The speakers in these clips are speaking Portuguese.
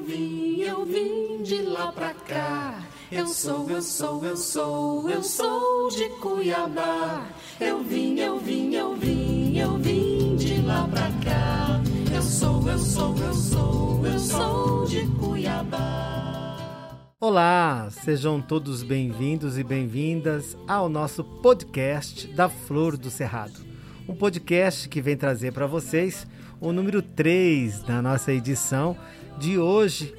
vim, eu vim de lá pra cá. Eu sou, eu sou, eu sou, eu sou de Cuiabá. Eu vim, eu vim, eu vim, eu vim de lá pra cá. Eu sou, eu sou, eu sou, eu sou de Cuiabá. Olá, sejam todos bem-vindos e bem-vindas ao nosso podcast da Flor do Cerrado. Um podcast que vem trazer para vocês o número 3 da nossa edição de hoje,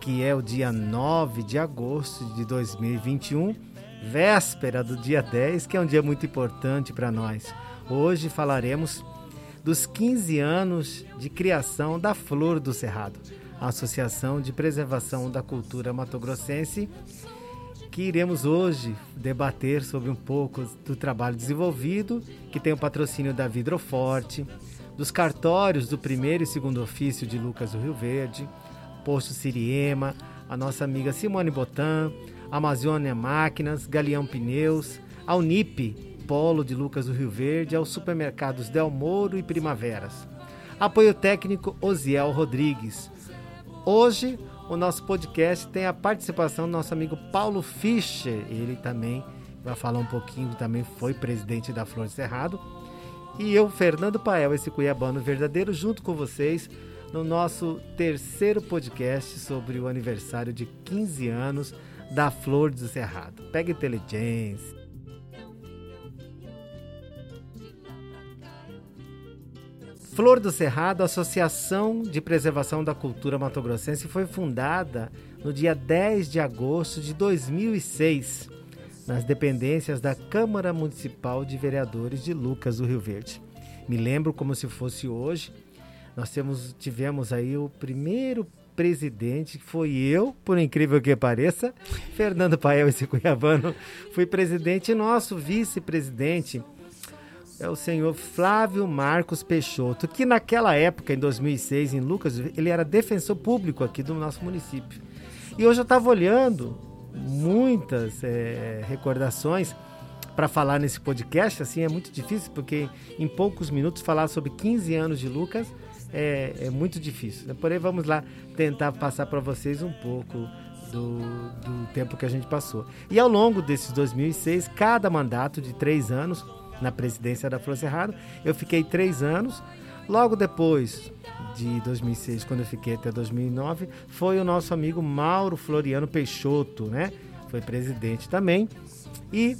que é o dia 9 de agosto de 2021, véspera do dia 10, que é um dia muito importante para nós. Hoje falaremos dos 15 anos de criação da Flor do Cerrado, a Associação de Preservação da Cultura Matogrossense, que iremos hoje debater sobre um pouco do trabalho desenvolvido, que tem o patrocínio da Vidroforte, dos cartórios do primeiro e segundo ofício de Lucas do Rio Verde, Posto Siriema, a nossa amiga Simone Botan, Amazônia Máquinas, Galeão Pneus, a Unip, Polo de Lucas do Rio Verde, aos supermercados Del Moro e Primaveras. Apoio técnico Osiel Rodrigues. Hoje, o nosso podcast tem a participação do nosso amigo Paulo Fischer. Ele também vai falar um pouquinho, também foi presidente da Flor Cerrado e eu, Fernando Pael, esse cuiabano verdadeiro, junto com vocês no nosso terceiro podcast sobre o aniversário de 15 anos da Flor do Cerrado. Pega inteligência. Flor do Cerrado, Associação de Preservação da Cultura Matogrossense, foi fundada no dia 10 de agosto de 2006 nas dependências da Câmara Municipal de Vereadores de Lucas do Rio Verde. Me lembro como se fosse hoje. Nós temos, tivemos aí o primeiro presidente, que foi eu, por incrível que pareça, Fernando Pael, esse cuiabano, fui presidente, nosso vice-presidente é o senhor Flávio Marcos Peixoto, que naquela época, em 2006, em Lucas, ele era defensor público aqui do nosso município. E hoje eu estava olhando muitas é, recordações para falar nesse podcast, assim, é muito difícil, porque em poucos minutos falar sobre 15 anos de Lucas é, é muito difícil. Né? Porém, vamos lá tentar passar para vocês um pouco do, do tempo que a gente passou. E ao longo desses 2006, cada mandato de três anos na presidência da Flor Cerrado, eu fiquei três anos. Logo depois, de 2006, quando eu fiquei até 2009, foi o nosso amigo Mauro Floriano Peixoto, né? Foi presidente também. E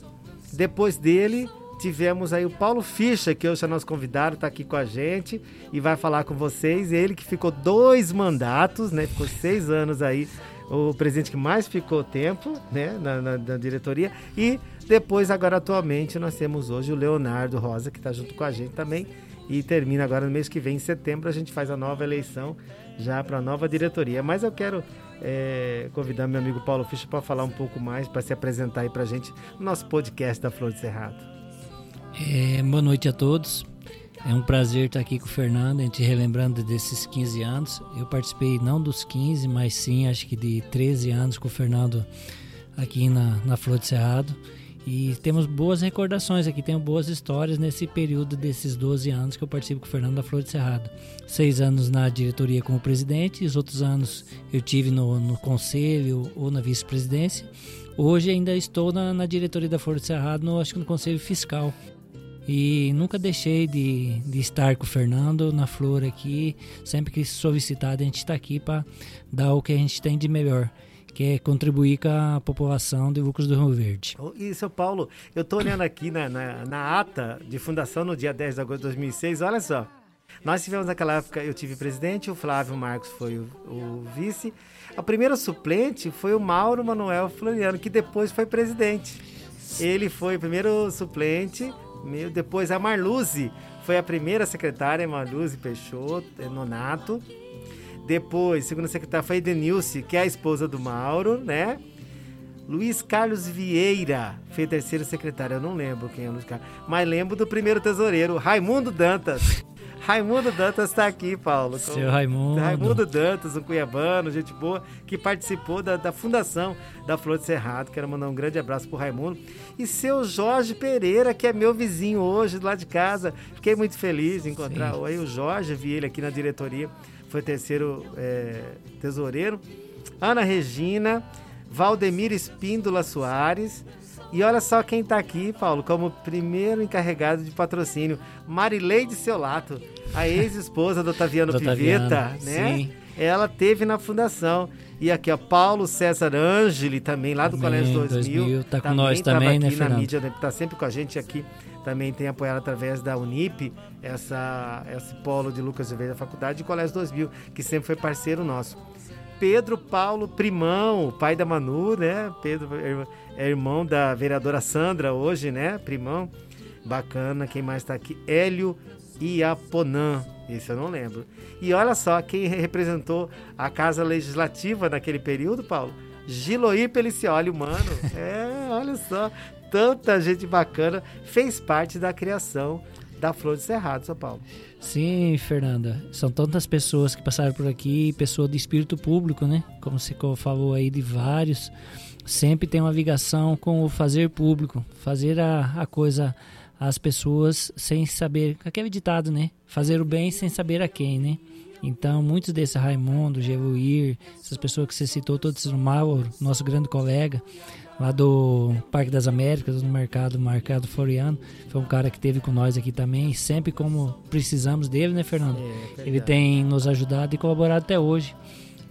depois dele, tivemos aí o Paulo Ficha, que hoje é nosso convidado, está aqui com a gente e vai falar com vocês. Ele que ficou dois mandatos, né? Ficou seis anos aí, o presidente que mais ficou tempo, né? Na, na, na diretoria. E depois, agora atualmente, nós temos hoje o Leonardo Rosa, que está junto com a gente também e termina agora no mês que vem, em setembro, a gente faz a nova eleição já para a nova diretoria. Mas eu quero é, convidar meu amigo Paulo Fischer para falar um pouco mais, para se apresentar aí para a gente no nosso podcast da Flor de Cerrado. É, boa noite a todos. É um prazer estar aqui com o Fernando, a gente relembrando desses 15 anos. Eu participei não dos 15, mas sim, acho que de 13 anos com o Fernando aqui na, na Flor de Cerrado. E temos boas recordações aqui, tenho boas histórias nesse período desses 12 anos que eu participo com o Fernando da Flor de Cerrado. Seis anos na diretoria como presidente, os outros anos eu tive no, no conselho ou na vice-presidência. Hoje ainda estou na, na, diretoria da Flor de Cerrado, no, acho que no conselho fiscal. E nunca deixei de, de estar com o Fernando na Flor aqui. Sempre que solicitado, a gente está aqui para dar o que a gente tem de melhor que é contribuir com a população de Lucas do Rio Verde. E, seu Paulo, eu estou olhando aqui na, na, na, ata de fundação no dia 10 de agosto de 2006, olha só. Nós tivemos naquela época, eu tive presidente, o Flávio Marcos foi o, o vice. A primeira suplente foi o Mauro Manuel Floriano, que depois foi presidente. Ele foi o primeiro suplente, depois a Marluze foi a primeira secretária, Marluze Peixoto, Nonato. Depois, segunda secretária foi Edenilce, que é a esposa do Mauro, né? Luiz Carlos Vieira foi terceiro secretário. Eu não lembro quem é o Luiz Carlos, mas lembro do primeiro tesoureiro, Raimundo Dantas. Raimundo Dantas está aqui, Paulo. Seu Raimundo. Raimundo Dantas, um cuiabano, gente boa, que participou da, da fundação da Flor de Cerrado. Quero mandar um grande abraço pro Raimundo. E seu Jorge Pereira, que é meu vizinho hoje, lá de casa. Fiquei muito feliz em encontrar aí o Jorge, vi ele aqui na diretoria foi terceiro é, tesoureiro. Ana Regina, Valdemir Espíndola Soares. E olha só quem está aqui, Paulo, como primeiro encarregado de patrocínio, Marileide Seolato, a ex-esposa do Otaviano Piveta, né? Sim. Ela teve na fundação. E aqui, ó, Paulo César Angeli, também lá do também, Colégio 2000. 2000 tá com nós também, né, aqui na mídia, né, tá sempre com a gente aqui. Também tem apoiado através da Unip, essa, esse polo de Lucas Oliveira da Faculdade, e Colégio 2000, que sempre foi parceiro nosso. Pedro Paulo Primão, pai da Manu, né? Pedro é irmão da vereadora Sandra hoje, né? Primão. Bacana. Quem mais está aqui? Hélio Iaponã. Esse eu não lembro. E olha só quem representou a Casa Legislativa naquele período, Paulo. Giloí Pelicioli, mano. É, olha só. Tanta gente bacana fez parte da criação da Flor de Cerrado, São Paulo. Sim, Fernanda. São tantas pessoas que passaram por aqui, pessoa de espírito público, né? Como você falou aí de vários. Sempre tem uma ligação com o fazer público, fazer a, a coisa às pessoas sem saber. Aquele ditado, né? Fazer o bem sem saber a quem, né? Então, muitos desses, Raimundo, Gevuir, essas pessoas que você citou, todos no Mauro, nosso grande colega, lá do Parque das Américas, no mercado, mercado Floriano. Foi um cara que teve com nós aqui também, sempre como precisamos dele, né, Fernando? É, é ele tem nos ajudado e colaborado até hoje.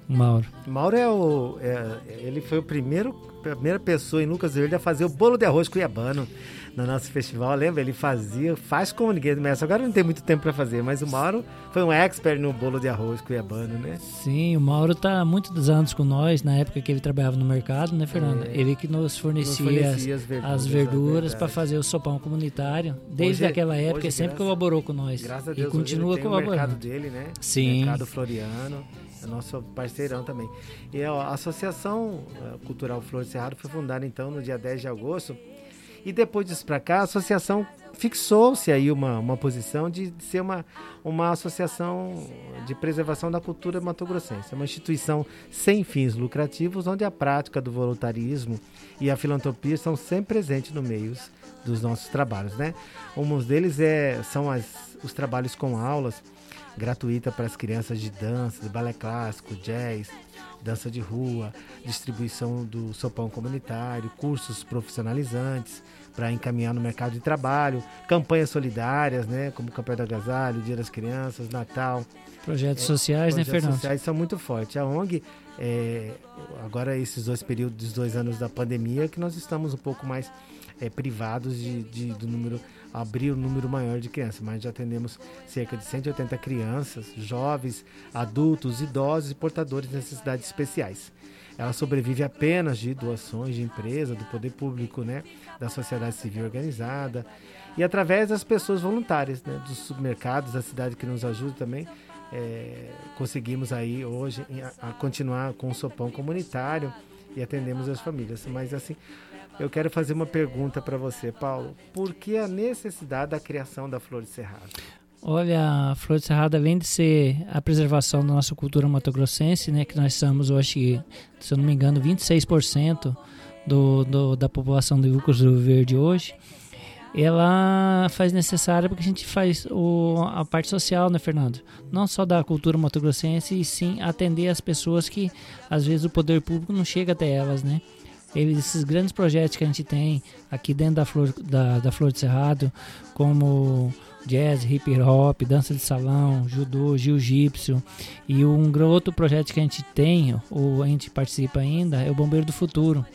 Mauro. Mauro é o. É, ele foi o primeiro, primeira pessoa em Lucas Verde a fazer o bolo de arroz cuiabano no nosso festival. Lembra? Ele fazia, faz como ninguém começa. Agora não tem muito tempo para fazer, mas o Mauro foi um expert no bolo de arroz cuiabano, né? Sim, o Mauro tá há muitos anos com nós, na época que ele trabalhava no mercado, né, Fernando? É, ele que nos fornecia, nos fornecia as, verduras, as verduras para fazer o sopão comunitário. Desde hoje, aquela época, ele sempre graças, colaborou com nós. Graças a Deus, e continua ele colaborando. o mercado dele, né? Sim. Mercado Floriano é nosso parceirão também. E a Associação eh, Cultural Flor de Cerrado foi fundada então no dia 10 de agosto e depois disso para cá, a associação fixou-se aí uma, uma posição de, ser uma, uma associação de preservação da cultura matogrossense, uma instituição sem fins lucrativos, onde a prática do voluntarismo e a filantropia são sempre presentes no meio dos nossos trabalhos, né? Um deles é, são as, os trabalhos com aulas gratuita para as crianças de dança, de balé clássico, jazz, dança de rua, distribuição do sopão comunitário, cursos profissionalizantes para encaminhar no mercado de trabalho, campanhas solidárias, né, como Campanha do Agasalho, Dia das Crianças, Natal. Projetos é, sociais, né, projetos né, Fernando? sociais são muito fortes. A ONG, é, agora esses dois períodos, dos dois anos da pandemia, que nós estamos um pouco mais é, privados de, de, do número abrir um número maior de crianças, mas já atendemos cerca de 180 crianças, jovens, adultos, idosos e portadores de necessidades especiais. Ela sobrevive apenas de doações de empresa, do poder público, né, da sociedade civil organizada e através das pessoas voluntárias, né, dos supermercados da cidade que nos ajudam também. É, conseguimos aí hoje a, a continuar com o sopão comunitário e atendemos as famílias. Mas assim, eu quero fazer uma pergunta para você, Paulo. Por que a necessidade da criação da Flor de Cerrado? Olha, a Flor de Cerrado, além de ser a preservação da nossa cultura matogrossense, né, que nós somos, hoje, se eu não me engano, 26% do, do, da população de Lucas do Verde hoje, ela faz necessária porque a gente faz o, a parte social, né, Fernando? Não só da cultura matogrossense, e sim atender as pessoas que às vezes o poder público não chega até elas, né? esses grandes projetos que a gente tem aqui dentro da Flor, da, da Flor de Cerrado, como jazz, hip hop, dança de salão, judô, jiu-jitsu. E um outro projeto que a gente tem, ou a gente participa ainda, é o Bombeiro do Futuro.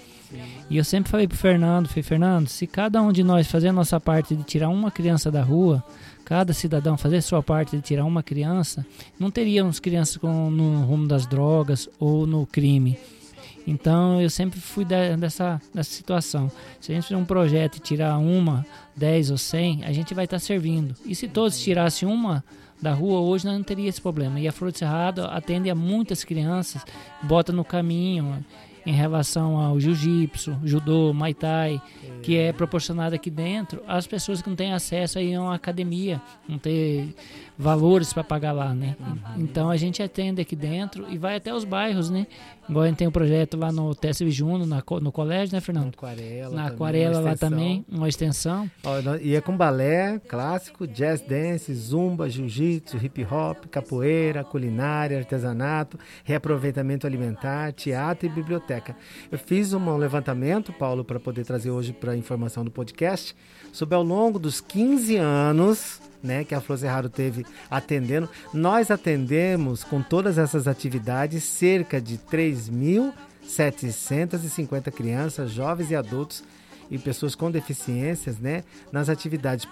E eu sempre falei pro Fernando, falei, Fernando, se cada um de nós fazer a nossa parte de tirar uma criança da rua, cada cidadão fazer sua parte de tirar uma criança, não teríamos crianças com, no rumo das drogas ou no crime. Então eu sempre fui dessa, dessa situação. Se a gente fizer um projeto e tirar uma, dez ou cem, a gente vai estar tá servindo. E se todos tirassem uma da rua hoje, nós não teria esse problema. E a Flor de Cerrado atende a muitas crianças, bota no caminho. Em relação ao jiu-jitsu, judô, muay thai, que é proporcionado aqui dentro às pessoas que não têm acesso aí a uma academia, não ter valores para pagar lá, né? Uhum. Então a gente atende aqui dentro e vai até os bairros, né? Igual a gente tem um projeto lá no Teste Juno, na, no colégio, né, Fernando? Na Aquarela. Na Aquarela lá também, uma extensão. e é com balé clássico, jazz dance, zumba, jiu-jitsu, hip hop, capoeira, culinária, artesanato, reaproveitamento alimentar, teatro e biblioteca. Eu fiz um levantamento, Paulo, para poder trazer hoje para a informação do podcast, sobre ao longo dos 15 anos né, que a Flor Cerrado teve atendendo. Nós atendemos com todas essas atividades cerca de 3.750 crianças, jovens e adultos e pessoas com deficiências, né, nas atividades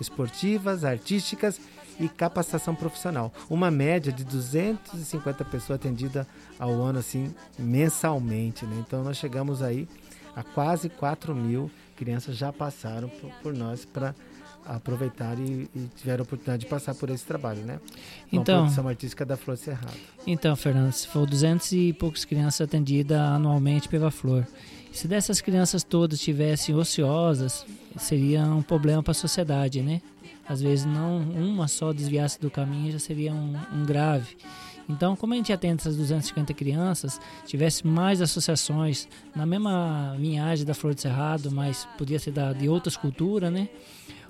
esportivas, artísticas e capacitação profissional. Uma média de 250 pessoas atendidas ao ano, assim, mensalmente, né? Então nós chegamos aí a quase 4 mil crianças já passaram por, por nós para aproveitar e, e tiveram a oportunidade de passar por esse trabalho, né? Uma então, produção artística da Flor Cerrado. Então, Fernando, se for 200 e poucas crianças atendidas anualmente pela Flor, se dessas crianças todas estivessem ociosas, seria um problema para a sociedade, né? Às vezes não uma só desviasse do caminho já seria um, um grave. Então, como a gente atende essas 250 crianças, tivesse mais associações na mesma linhagem da Flor de Cerrado, mas podia ser da, de outras culturas, né?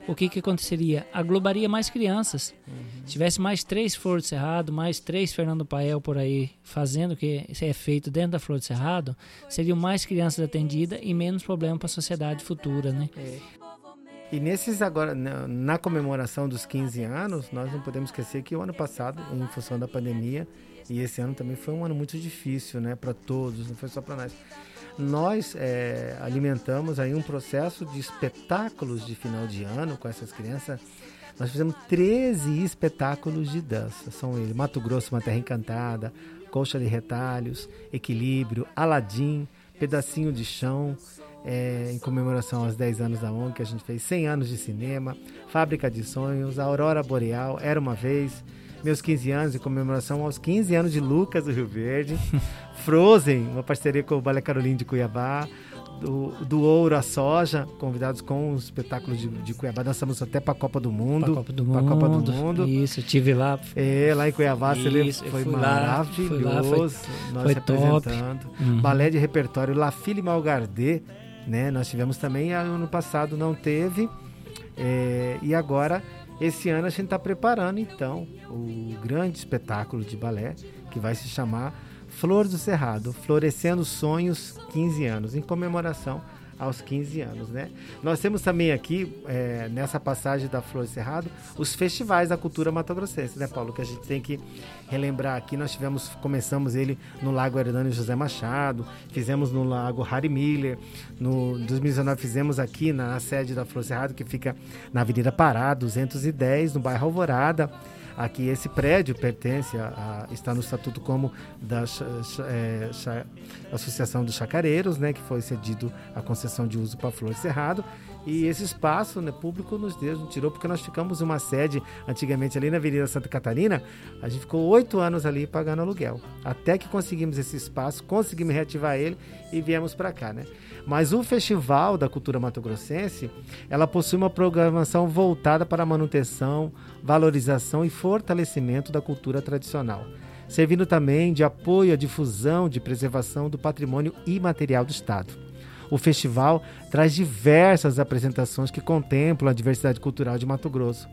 o que, que aconteceria? Aglobaria mais crianças. Uhum. Se tivesse mais três Flor de Cerrado, mais três Fernando Pael por aí fazendo o que é feito dentro da Flor de Cerrado, seriam mais crianças atendidas e menos problema para a sociedade futura, né? É. E nesses agora, na comemoração dos 15 anos, nós não podemos esquecer que o ano passado, em função da pandemia, e esse ano também foi um ano muito difícil, né, para todos, não foi só para nós nós é, alimentamos aí um processo de espetáculos de final de ano com essas crianças. Nós fizemos 13 espetáculos de dança. São eles: Mato Grosso, uma terra encantada, Colcha de Retalhos, Equilíbrio, Aladim, Pedacinho de Chão, é, em comemoração aos 10 anos da ONG, que a gente fez 100 anos de cinema, Fábrica de Sonhos, Aurora Boreal, Era Uma Vez, meus 15 anos, em comemoração aos 15 anos de Lucas do Rio Verde. Frozen, uma parceria com o Balé Carolina de Cuiabá. Do, do ouro à soja, convidados com os espetáculos de, de Cuiabá. Dançamos até para a Copa do Mundo. Para a Copa do Mundo. Copa do Mundo. Isso, tive lá. É, lá em Cuiabá, Isso, você foi maravilhoso. Lá, foi, nós foi representando. Top. Uhum. Balé de repertório La Fille Malgardé, né? Nós tivemos também, ano passado não teve. É, e agora esse ano a gente está preparando então o grande espetáculo de balé que vai se chamar Flor do Cerrado, Florescendo Sonhos 15 anos, em comemoração aos 15 anos, né? Nós temos também aqui, é, nessa passagem da Flor Cerrado, os festivais da cultura matogrossense, né, Paulo? Que a gente tem que relembrar aqui. Nós tivemos, começamos ele no Lago Hernani José Machado, fizemos no Lago Harry Miller, no 2019 fizemos aqui na sede da Flor Cerrado, que fica na Avenida Pará, 210, no bairro Alvorada. Aqui esse prédio pertence a, a está no estatuto como da é, Associação dos Chacareiros, né, que foi cedido a concessão de uso para Flor Cerrado. E esse espaço né, público nos deu, nos tirou, porque nós ficamos uma sede antigamente ali na Avenida Santa Catarina. A gente ficou oito anos ali pagando aluguel. Até que conseguimos esse espaço, conseguimos reativar ele e viemos para cá, né? Mas o Festival da Cultura Mato Grossense, ela possui uma programação voltada para a manutenção, valorização e fortalecimento da cultura tradicional, servindo também de apoio à difusão de preservação do patrimônio imaterial do Estado. O festival traz diversas apresentações que contemplam a diversidade cultural de Mato Grosso,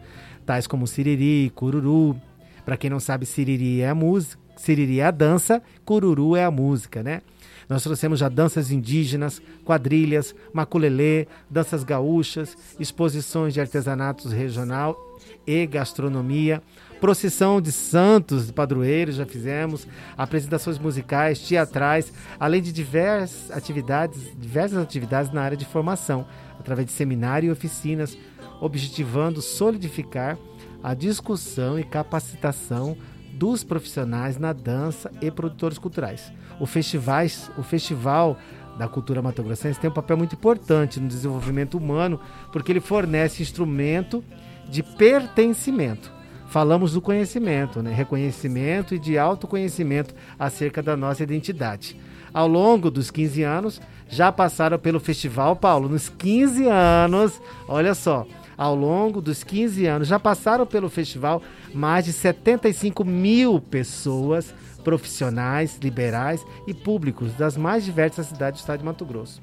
tais como Siriri, Cururu. Para quem não sabe, Siriri é a música, Siriri é a dança, Cururu é a música, né? Nós trouxemos já danças indígenas, quadrilhas, maculelê, danças gaúchas, exposições de artesanatos regional e gastronomia, procissão de santos, padroeiros já fizemos, apresentações musicais, teatrais, além de diversas atividades, diversas atividades na área de formação, através de seminário e oficinas, objetivando solidificar a discussão e capacitação dos profissionais na dança e produtores culturais. O, festivais, o Festival da Cultura Mato Grossense tem um papel muito importante no desenvolvimento humano, porque ele fornece instrumento de pertencimento, falamos do conhecimento, né? reconhecimento e de autoconhecimento acerca da nossa identidade. Ao longo dos 15 anos, já passaram pelo festival, Paulo, nos 15 anos, olha só, ao longo dos 15 anos, já passaram pelo festival mais de 75 mil pessoas, profissionais, liberais e públicos das mais diversas cidades do estado de Mato Grosso.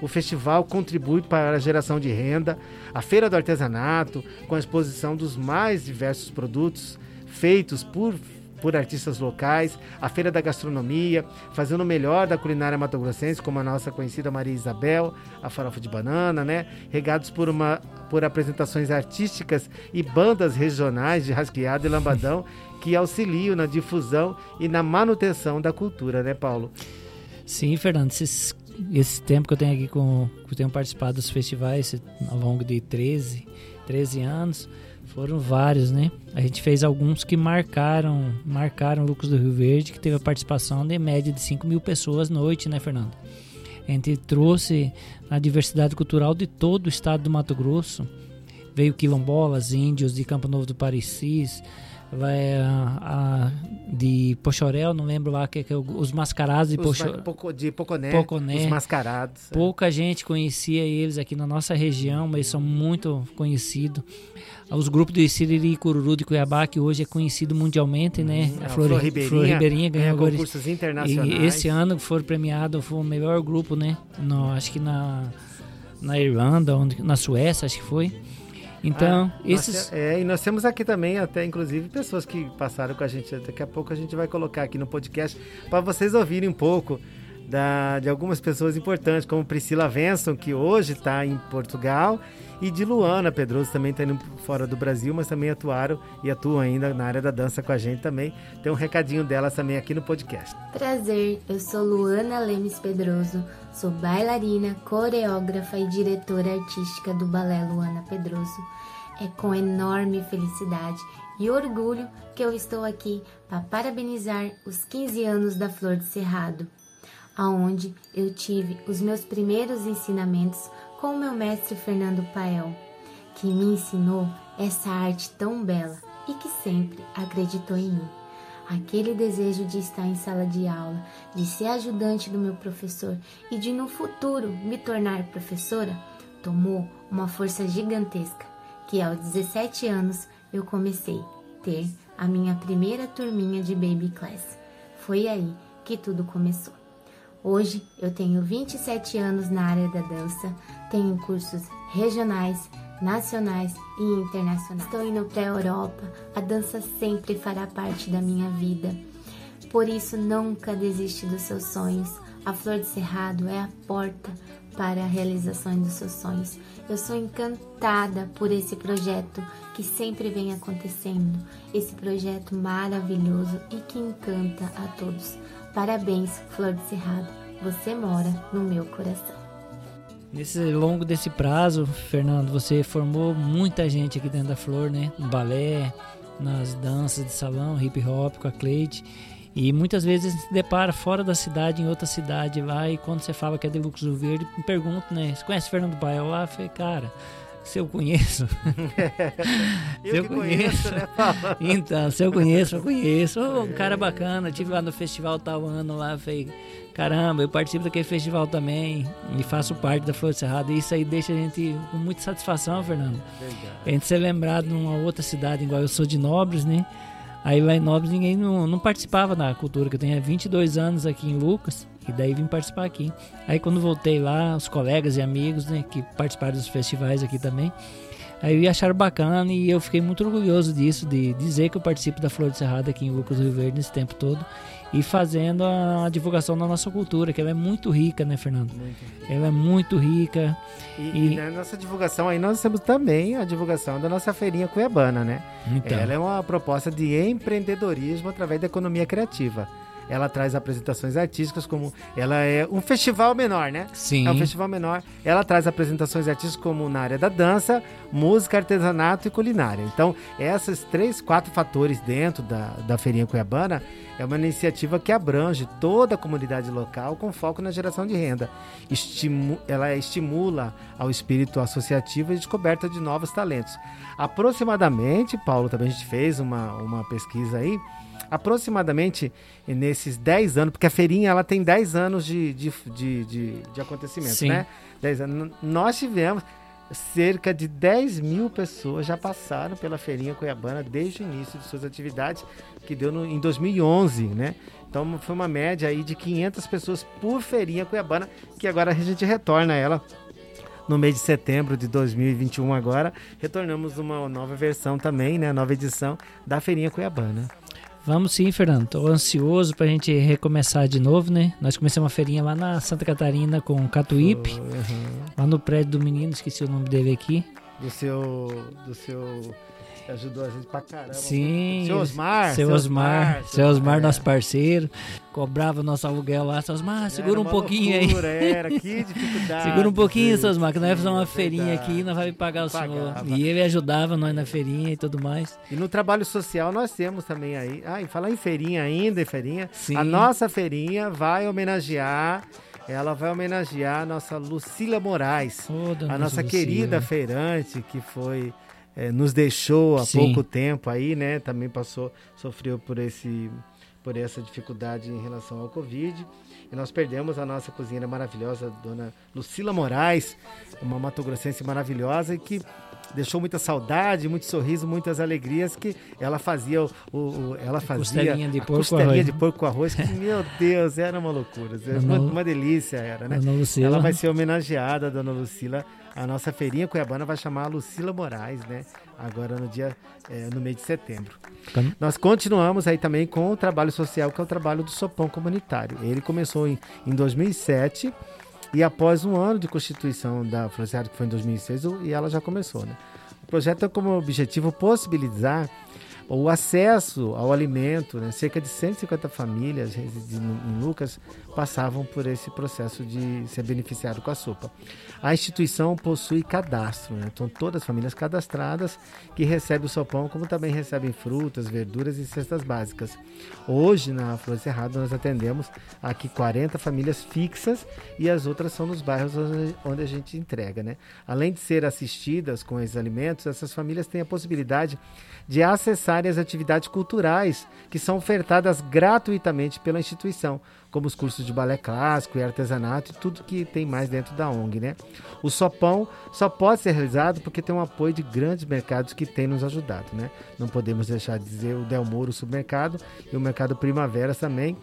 O festival contribui para a geração de renda, a feira do artesanato, com a exposição dos mais diversos produtos feitos por por artistas locais, a Feira da Gastronomia, fazendo o melhor da culinária matogrossense, como a nossa conhecida Maria Isabel, a farofa de banana, né? Regados por uma por apresentações artísticas e bandas regionais de rasqueado e lambadão que auxiliam na difusão e na manutenção da cultura, né, Paulo? Sim, Fernando, esses, esse tempo que eu tenho aqui com que eu tenho participado dos festivais ao longo de 13, 13 anos, foram vários, né? A gente fez alguns que marcaram, marcaram Lucas do Rio Verde, que teve a participação de média de 5 mil pessoas noite, né, Fernando? A gente trouxe a diversidade cultural de todo o estado do Mato Grosso. Veio quilombolas, índios de Campo Novo do Parecis, vai a, a, de Pochorel, não lembro lá que, que os mascarados de, Pocho, Poco, de Poconé, Poconé, os mascarados. É. Pouca é. gente conhecia eles aqui na nossa região, mas são muito conhecidos. Os grupos de Siriri e Cururu de Cuiabá, que hoje é conhecido mundialmente, né? Hum, a Flor, Flor Ribeirinha, Flor Ribeirinha ganhou agora. concursos internacionais. E esse ano foi premiado, foi o melhor grupo, né? No, acho que na, na Irlanda, onde, na Suécia, acho que foi. Então, ah, esses. é, e nós temos aqui também, até inclusive, pessoas que passaram com a gente. Daqui a pouco a gente vai colocar aqui no podcast para vocês ouvirem um pouco da, de algumas pessoas importantes, como Priscila Venson, que hoje está em Portugal, e de Luana Pedroso, também está indo fora do Brasil, mas também atuaram e atuam ainda na área da dança com a gente também. Tem um recadinho delas também aqui no podcast. Prazer, eu sou Luana Lemes Pedroso, sou bailarina, coreógrafa e diretora artística do Balé Luana Pedroso. É com enorme felicidade e orgulho que eu estou aqui para parabenizar os 15 anos da Flor de Cerrado aonde eu tive os meus primeiros ensinamentos com o meu mestre Fernando Pael, que me ensinou essa arte tão bela e que sempre acreditou em mim. Aquele desejo de estar em sala de aula, de ser ajudante do meu professor e de no futuro me tornar professora, tomou uma força gigantesca, que aos 17 anos eu comecei a ter a minha primeira turminha de baby class. Foi aí que tudo começou. Hoje eu tenho 27 anos na área da dança, tenho cursos regionais, nacionais e internacionais. Estou indo para a Europa, a dança sempre fará parte da minha vida. Por isso, nunca desiste dos seus sonhos. A Flor de Cerrado é a porta para a realização dos seus sonhos. Eu sou encantada por esse projeto que sempre vem acontecendo, esse projeto maravilhoso e que encanta a todos. Parabéns, Flor de Cerrado. Você mora no meu coração. Nesse longo desse prazo, Fernando, você formou muita gente aqui dentro da Flor, né? No balé, nas danças de salão, hip hop com a Cleide. E muitas vezes se depara fora da cidade, em outra cidade lá, e quando você fala que é de Lucas Verde, me pergunto, né? Você conhece Fernando Baia lá? Eu falei, cara, se eu conheço. eu, se eu conheço, conheço né, Então, se eu conheço, eu conheço. Oh, um cara bacana, tive lá no festival tal ano lá, falei, caramba, eu participo daquele festival também e faço parte da Flor Cerrado. E isso aí deixa a gente com muita satisfação, Fernando. Verdade. A gente ser lembrado numa outra cidade, igual eu sou de Nobres, né? Aí lá em Nobres ninguém não, não participava da cultura, que eu tenho 22 anos aqui em Lucas. E daí vim participar aqui. Aí quando voltei lá, os colegas e amigos, né, que participaram dos festivais aqui também, aí acharam bacana e eu fiquei muito orgulhoso disso, de dizer que eu participo da Flor de Cerrado aqui em Lucas Rio Verde nesse tempo todo e fazendo a divulgação da nossa cultura, que ela é muito rica, né, Fernando? Ela é muito rica. E, e... e, na nossa divulgação aí nós temos também a divulgação da nossa feirinha cuiabana, né? Então. Ela é uma proposta de empreendedorismo através da economia criativa ela traz apresentações artísticas como ela é um festival menor, né? Sim. É um festival menor. Ela traz apresentações artísticas como na área da dança, música, artesanato e culinária. Então, esses três, quatro fatores dentro da, da feirinha cuiabana é uma iniciativa que abrange toda a comunidade local com foco na geração de renda. Estimu ela estimula ao espírito associativo e descoberta de novos talentos. Aproximadamente, Paulo, também a gente fez uma, uma pesquisa aí, aproximadamente nesses 10 anos, porque a feirinha ela tem 10 anos de, de, de, de, de acontecimento, Sim. né? 10 anos. Nós tivemos cerca de 10 mil pessoas já passaram pela Feirinha Cuiabana desde o início de suas atividades, que deu no, em 2011, né? Então foi uma média aí de 500 pessoas por Feirinha Cuiabana, que agora a gente retorna ela no mês de setembro de 2021 agora, retornamos uma nova versão também, né, nova edição da Feirinha Cuiabana. Vamos sim, Fernando. Tô ansioso pra gente recomeçar de novo, né? Nós começamos uma feirinha lá na Santa Catarina com Catuípe, uhum. lá no prédio do menino, esqueci o nome dele aqui. Do seu. Do seu ajudou a gente pra caramba. Sim. Seu Osmar. Seu Osmar. Seu Osmar, nosso parceiro. Cobrava nosso aluguel lá. Seu Osmar, segura um pouquinho loucura, aí. Era, que dificuldade. segura um pouquinho, seu Osmar, que nós vamos fazer uma feirinha aqui e nós vamos pagar o senhor. E ele ajudava nós na feirinha e tudo mais. E no trabalho social nós temos também aí. Ah, e falar em feirinha ainda, em feirinha. Sim. A nossa feirinha vai homenagear ela vai homenagear a nossa Lucila Moraes, oh, a nossa Lucila. querida feirante que foi é, nos deixou há Sim. pouco tempo aí, né? Também passou, sofreu por esse por essa dificuldade em relação ao Covid. E nós perdemos a nossa cozinheira maravilhosa, dona Lucila Moraes, uma matogrossense maravilhosa e que deixou muita saudade, muito sorriso, muitas alegrias que ela fazia o, o ela fazia costelinha de porco costelinha arroz. de porco com arroz, que meu Deus, era uma loucura, uma, uma delícia era, né? Ela vai ser homenageada, dona Lucila, a nossa feirinha cuiabana vai chamar a Lucila Moraes, né? Agora no dia, é, no mês de setembro. Como? Nós continuamos aí também com o trabalho social, que é o trabalho do Sopão Comunitário. Ele começou em, em 2007 e após um ano de constituição da Floreciária, que foi em 2006, e ela já começou, né? O projeto tem como objetivo possibilitar o acesso ao alimento, né? cerca de 150 famílias em Lucas passavam por esse processo de ser beneficiado com a sopa. A instituição possui cadastro, né? então todas as famílias cadastradas que recebem o sopão, como também recebem frutas, verduras e cestas básicas. Hoje, na Flor Cerrado, nós atendemos aqui 40 famílias fixas e as outras são nos bairros onde a gente entrega. Né? Além de ser assistidas com esses alimentos, essas famílias têm a possibilidade de acessarem as atividades culturais que são ofertadas gratuitamente pela instituição, como os cursos de balé clássico e artesanato e tudo que tem mais dentro da ONG, né? O Sopão só pode ser realizado porque tem um apoio de grandes mercados que têm nos ajudado, né? Não podemos deixar de dizer o Del Moro, supermercado, e o Mercado Primavera também,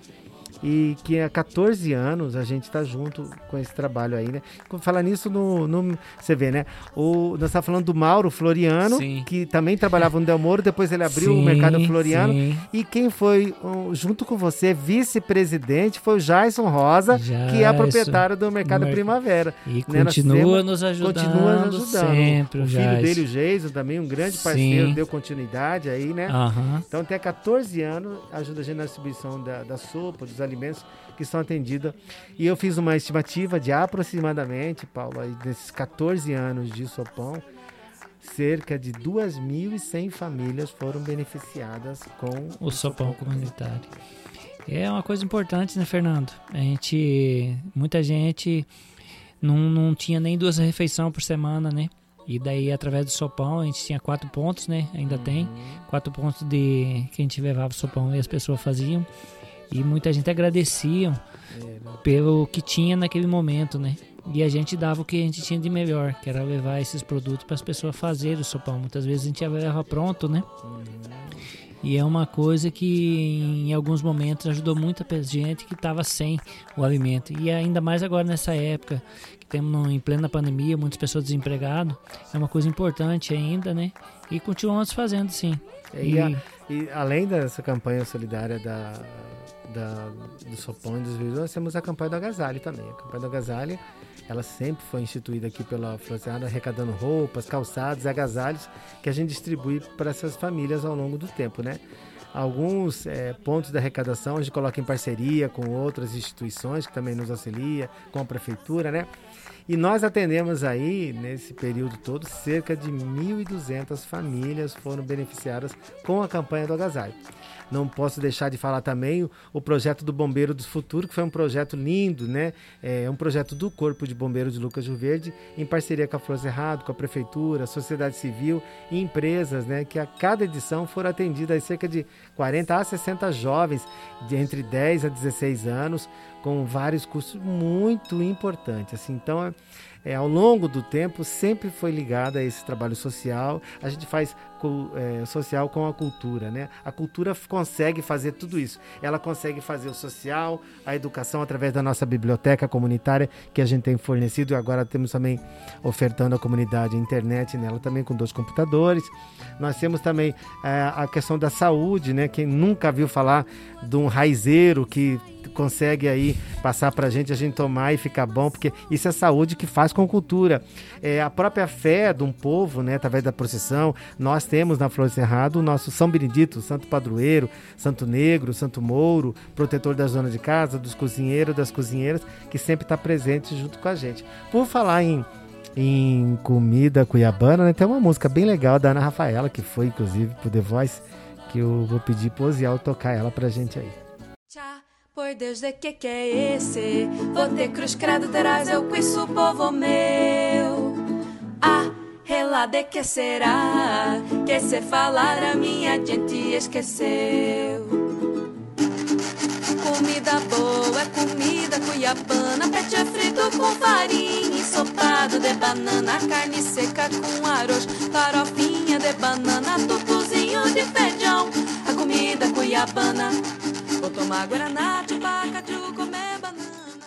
e que há 14 anos a gente está junto com esse trabalho aí, né? Falar nisso no, no você vê, né? O, nós estamos falando do Mauro Floriano, sim. que também trabalhava no Del Moro, depois ele abriu sim, o Mercado Floriano. Sim. E quem foi junto com você, vice-presidente, foi o Jason Rosa, que é proprietário do Mercado Mer... Primavera. E né? continua nos ajudando. Continua nos ajudando. Sempre, o filho dele, o Jason, também um grande parceiro, deu continuidade aí, né? Uhum. Então tem 14 anos, ajuda a gente na distribuição da, da sopa, dos alimentos que são atendidos. E eu fiz uma estimativa de aproximadamente, Paulo, aí, desses 14 anos de Sopão, cerca de 2.100 famílias foram beneficiadas com o, o sopão, sopão comunitário. É uma coisa importante, né, Fernando? A gente, muita gente não, não tinha nem duas refeições por semana, né? E daí, através do sopão, a gente tinha quatro pontos, né? Ainda uhum. tem. Quatro pontos de que a gente levava o sopão e as pessoas faziam. E muita gente agradecia pelo que tinha naquele momento, né? E a gente dava o que a gente tinha de melhor, que era levar esses produtos para as pessoas fazerem o sopão. Muitas vezes a gente leva pronto, né? E é uma coisa que em alguns momentos ajudou muita gente que estava sem o alimento. E ainda mais agora nessa época, que temos em plena pandemia, muitas pessoas desempregadas, é uma coisa importante ainda, né? E continuamos fazendo, sim. E, e, a, e além dessa campanha solidária da da, do Sopão e dos Vídeos, nós temos a campanha do Agasalho também. A campanha do Agasalho, ela sempre foi instituída aqui pela Florciana, arrecadando roupas, calçados, agasalhos, que a gente distribui para essas famílias ao longo do tempo, né? alguns é, pontos da arrecadação a gente coloca em parceria com outras instituições que também nos auxilia, com a prefeitura, né? E nós atendemos aí, nesse período todo, cerca de 1.200 famílias foram beneficiadas com a campanha do agasalho. Não posso deixar de falar também o, projeto do Bombeiro do Futuro, que foi um projeto lindo, né? É um projeto do Corpo de Bombeiros de Lucas Rio Verde, em parceria com a Flor Cerrado, com a Prefeitura, a sociedade civil e empresas, né? Que a cada edição foram atendidas cerca de 40 a 60 jovens de entre 10 a 16 anos, com vários cursos muito importantes. Assim, então, é, é, ao longo do tempo, sempre foi ligada a esse trabalho social. A gente faz é, social com a cultura, né? A cultura consegue fazer tudo isso. Ela consegue fazer o social, a educação através da nossa biblioteca comunitária que a gente tem fornecido e agora temos também ofertando à comunidade a internet nela também com dois computadores. Nós temos também é, a questão da saúde, né? Quem nunca viu falar de um raizeiro que consegue aí passar para a gente, a gente tomar e ficar bom, porque isso é saúde que faz com cultura. É, a própria fé de um povo, né, através da procissão, nós temos na Flor Cerrado o nosso São Benedito, Santo Padroeiro, Santo Negro, Santo Mouro, protetor da zona de casa, dos cozinheiros, das cozinheiras, que sempre está presente junto com a gente. Por falar em em comida cuiabana, né? Tem uma música bem legal da Ana Rafaela, que foi inclusive pro The Voice, que eu vou pedir pro Oziel tocar ela pra gente aí. Tchau. Por Deus, de que que é esse? Vou ter cruz credo terás eu com isso, povo meu. Ah, rela de que será? Que se falar a minha gente esqueceu. Comida boa comida cuiabana, peixe frito com farinha, ensopado de banana, carne seca com arroz, farofinha de banana, tutuzinho de feijão, a comida cuiabana. Vou tomar guaraná, comer banana.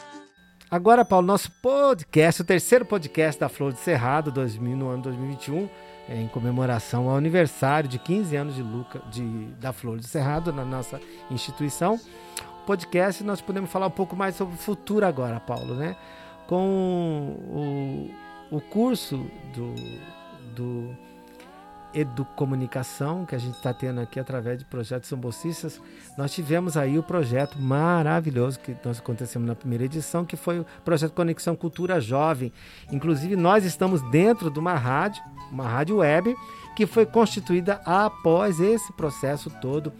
Agora, Paulo, nosso podcast, o terceiro podcast da Flor de Cerrado 2000, no ano 2021, é, em comemoração ao aniversário de 15 anos de, Luca, de da Flor de Cerrado na nossa instituição. Podcast nós podemos falar um pouco mais sobre o futuro agora, Paulo, né? Com o, o curso do, do educomunicação que a gente está tendo aqui através de projetos São Bolsistas, nós tivemos aí o projeto maravilhoso que nós acontecemos na primeira edição, que foi o projeto Conexão Cultura Jovem. Inclusive, nós estamos dentro de uma rádio, uma rádio web, que foi constituída após esse processo todo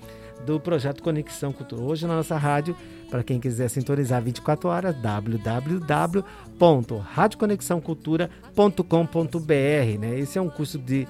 do projeto Conexão Cultura. Hoje na nossa rádio, para quem quiser sintonizar 24 horas, www.radioconexãocultura.com.br, né? Esse é um curso de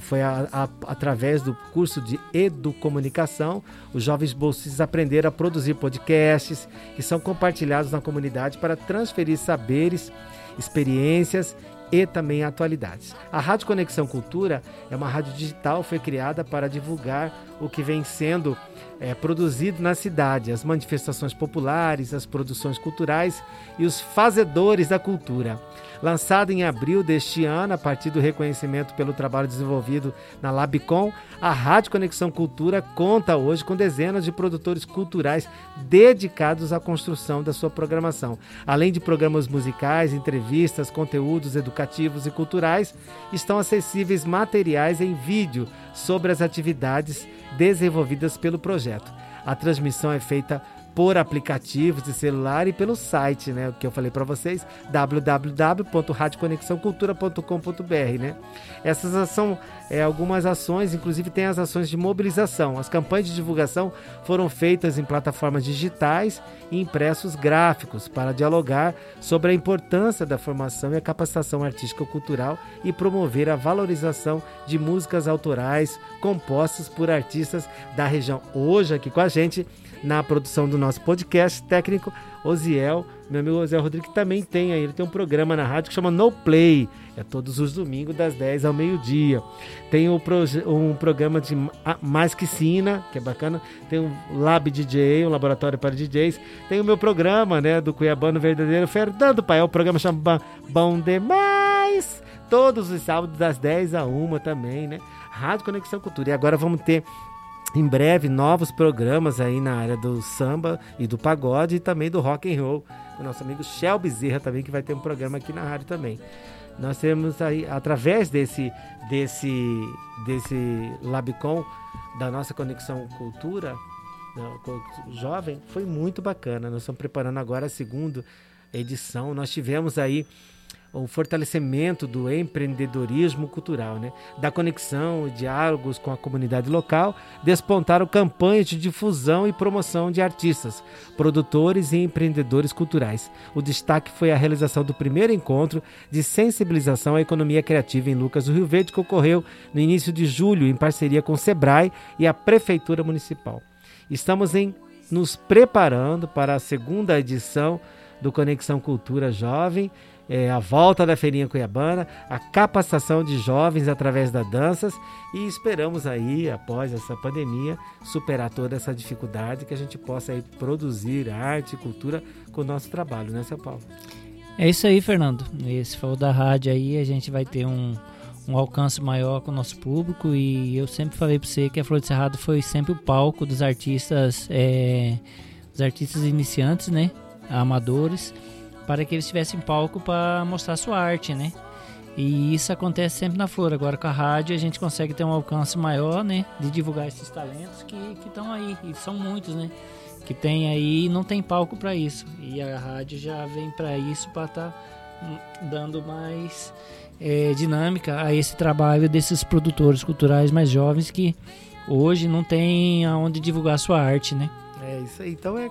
foi a, a, através do curso de Educomunicação, os jovens bolsistas aprenderam a produzir podcasts que são compartilhados na comunidade para transferir saberes, experiências e também atualidades. A Rádio Conexão Cultura é uma rádio digital, foi criada para divulgar o que vem sendo é, produzido na cidade, as manifestações populares, as produções culturais e os fazedores da cultura. Lançado em abril deste ano, a partir do reconhecimento pelo trabalho desenvolvido na Labicom, a Rádio Conexão Cultura conta hoje com dezenas de produtores culturais dedicados à construção da sua programação. Além de programas musicais, entrevistas, conteúdos educativos e culturais, estão acessíveis materiais em vídeo sobre as atividades desenvolvidas pelo projeto. A transmissão é feita por aplicativos de celular e pelo site, né? O que eu falei para vocês, www.radioconexãocultura.com.br, né? Essas são é, algumas ações, inclusive tem as ações de mobilização. As campanhas de divulgação foram feitas em plataformas digitais e impressos gráficos para dialogar sobre a importância da formação e a capacitação artística cultural e promover a valorização de músicas autorais compostas por artistas da região. Hoje aqui com a gente na produção do nosso podcast técnico, Osiel, meu amigo Osiel Rodrigues, também tem aí, ele tem um programa na rádio que chama No Play, é todos os domingos das 10 ao meio-dia. Tem um, um programa de Mais Que Sina, que é bacana, tem um Lab DJ, um laboratório para DJs, tem o meu programa, né, do Cuiabano Verdadeiro Fernando Pai, o programa chama Bom Demais, todos os sábados das 10 a 1 também, né? Rádio Conexão Cultura. E agora vamos ter em breve novos programas aí na área do samba e do pagode e também do rock and roll. O nosso amigo Shell Bezerra também que vai ter um programa aqui na rádio também. nós temos aí, através desse, desse, desse Labicom, da nossa conexão cultura, jovem, foi muito bacana. Nós estamos preparando agora a segunda edição. Nós tivemos aí o fortalecimento do empreendedorismo cultural, né? da conexão e diálogos com a comunidade local, despontaram campanhas de difusão e promoção de artistas, produtores e empreendedores culturais. O destaque foi a realização do primeiro encontro de sensibilização à economia criativa em Lucas do Rio Verde, que ocorreu no início de julho, em parceria com o SEBRAE e a Prefeitura Municipal. Estamos em, nos preparando para a segunda edição do Conexão Cultura Jovem, é, a volta da Feirinha Cuiabana, a capacitação de jovens através das danças e esperamos aí, após essa pandemia, superar toda essa dificuldade que a gente possa aí produzir arte e cultura com o nosso trabalho, né, seu Paulo? É isso aí, Fernando. Esse falou da rádio aí, a gente vai ter um, um alcance maior com o nosso público e eu sempre falei para você que a Flor de Cerrado foi sempre o palco dos artistas, é, dos artistas iniciantes, né, amadores para que eles tivessem palco para mostrar sua arte, né? E isso acontece sempre na Flor. Agora com a rádio a gente consegue ter um alcance maior, né? De divulgar esses talentos que estão aí. E são muitos, né? Que tem aí e não tem palco para isso. E a rádio já vem para isso para estar tá dando mais é, dinâmica a esse trabalho desses produtores culturais mais jovens que hoje não tem aonde divulgar sua arte, né? É isso aí. Então é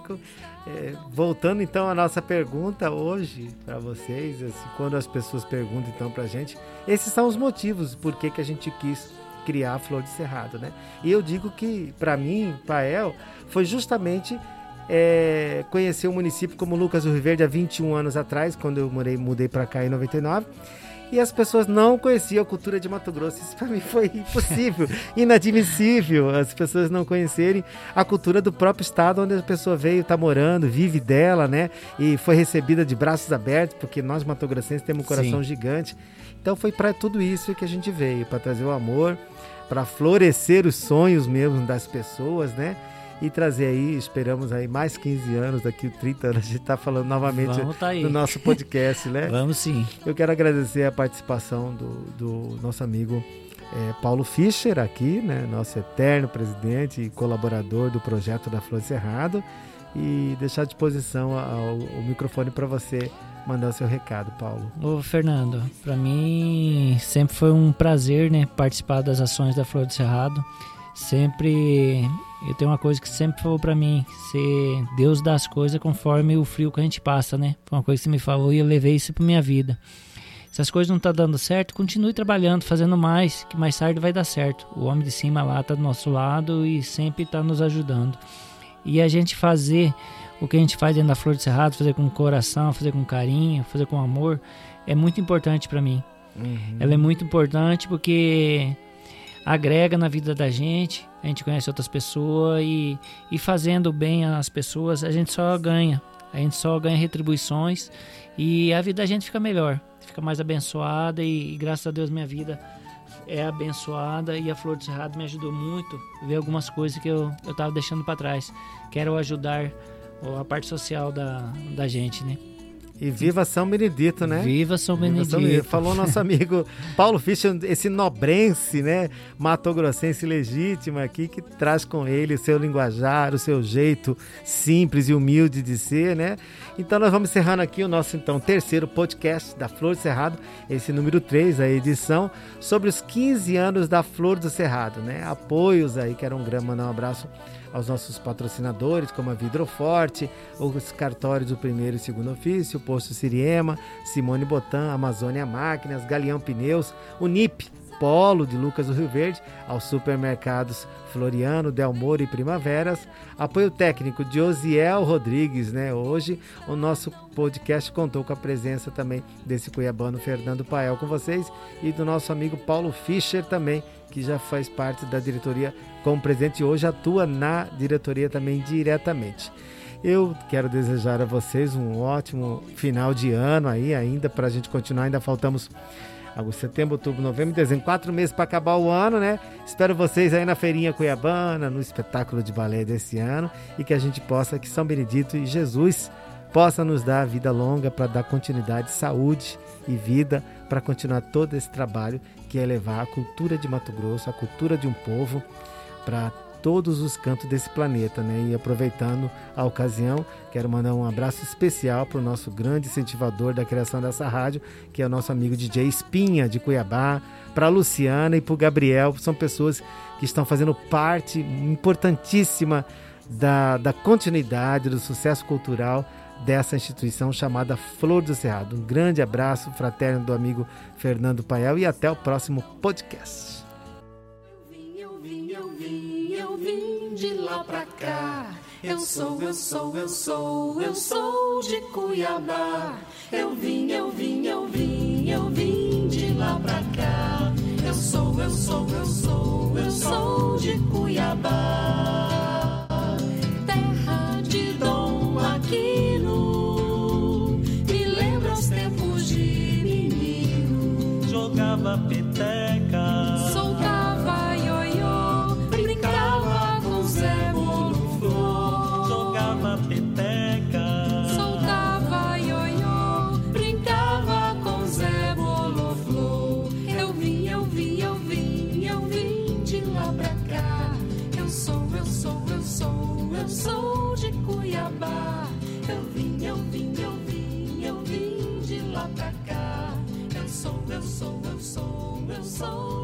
é, voltando então à nossa pergunta hoje para vocês, assim, quando as pessoas perguntam então para a gente, esses são os motivos por que, que a gente quis criar a Flor de Cerrado, né? E eu digo que para mim, Pael, foi justamente é, conhecer o município como Lucas do Rio Verde há 21 anos atrás, quando eu morei, mudei para cá em 99 e as pessoas não conheciam a cultura de Mato Grosso. Isso para mim foi impossível, inadmissível as pessoas não conhecerem a cultura do próprio estado onde a pessoa veio, está morando, vive dela, né? E foi recebida de braços abertos, porque nós matogrossenses temos um coração Sim. gigante. Então foi para tudo isso que a gente veio, para trazer o amor, para florescer os sonhos mesmo das pessoas, né? E trazer aí, esperamos aí mais 15 anos, daqui 30 anos, a gente está falando novamente tá no nosso podcast, né? Vamos sim. Eu quero agradecer a participação do, do nosso amigo é, Paulo Fischer aqui, né? Nosso eterno presidente e colaborador do projeto da Flor Cerrado e deixar à disposição ao, o microfone para você mandar o seu recado, Paulo. Ô, Fernando, para mim sempre foi um prazer, né, participar das ações da Flor do Cerrado. Sempre eu tenho uma coisa que sempre falou para mim, ser Deus dá as coisas conforme o frio que a gente passa, né? Foi uma coisa que você me falou e eu levei isso para minha vida. Se as coisas não estão tá dando certo, continue trabalhando, fazendo mais, que mais tarde vai dar certo. O homem de cima lá está do nosso lado e sempre está nos ajudando. E a gente fazer o que a gente faz dentro da Flor de Cerrado, fazer com coração, fazer com carinho, fazer com amor, é muito importante para mim. Uhum. Ela é muito importante porque agrega na vida da gente, a gente conhece outras pessoas e, e fazendo bem às pessoas, a gente só ganha. A gente só ganha retribuições e a vida da gente fica melhor, fica mais abençoada e, e graças a Deus minha vida é abençoada e a Flor de Cerrado me ajudou muito a ver algumas coisas que eu estava deixando para trás. Quero ajudar a parte social da, da gente, né? E viva São Benedito, né? Viva São Benedito. Viva São Benedito. Falou nosso amigo Paulo Fischer, esse nobrense, né? Matogrossense legítimo aqui, que traz com ele o seu linguajar, o seu jeito simples e humilde de ser, né? Então nós vamos encerrando aqui o nosso então terceiro podcast da Flor do Cerrado, esse número 3, a edição, sobre os 15 anos da Flor do Cerrado, né? Apoios aí, que era um grande, mandar um abraço aos nossos patrocinadores, como a Vidroforte, os cartórios do primeiro e segundo ofício, o Posto Siriema, Simone Botan, Amazônia Máquinas, Galeão Pneus, o NIP, Polo de Lucas do Rio Verde, aos supermercados Floriano, Delmoro e Primaveras. Apoio técnico de Osiel Rodrigues, né? Hoje o nosso podcast contou com a presença também desse cuiabano Fernando Pael com vocês e do nosso amigo Paulo Fischer também, que já faz parte da diretoria como presidente e hoje atua na diretoria também diretamente. Eu quero desejar a vocês um ótimo final de ano aí ainda para a gente continuar. Ainda faltamos agosto, setembro, outubro, novembro, dezembro, quatro meses para acabar o ano, né? Espero vocês aí na Feirinha Cuiabana, no espetáculo de balé desse ano e que a gente possa, que São Benedito e Jesus possa nos dar vida longa para dar continuidade, saúde e vida para continuar todo esse trabalho que é levar a cultura de Mato Grosso, a cultura de um povo para todos os cantos desse planeta, né? E aproveitando a ocasião, quero mandar um abraço especial para o nosso grande incentivador da criação dessa rádio, que é o nosso amigo DJ Espinha, de Cuiabá, para a Luciana e para o Gabriel, são pessoas que estão fazendo parte importantíssima da, da continuidade, do sucesso cultural dessa instituição chamada Flor do Cerrado. Um grande abraço fraterno do amigo Fernando Pael e até o próximo podcast. De lá pra cá. Eu sou, eu sou, eu sou, eu sou de Cuiabá. Eu vim, eu vim, eu vim, eu vim de lá pra cá. Eu sou, eu sou, eu sou, eu sou de Cuiabá. Sou,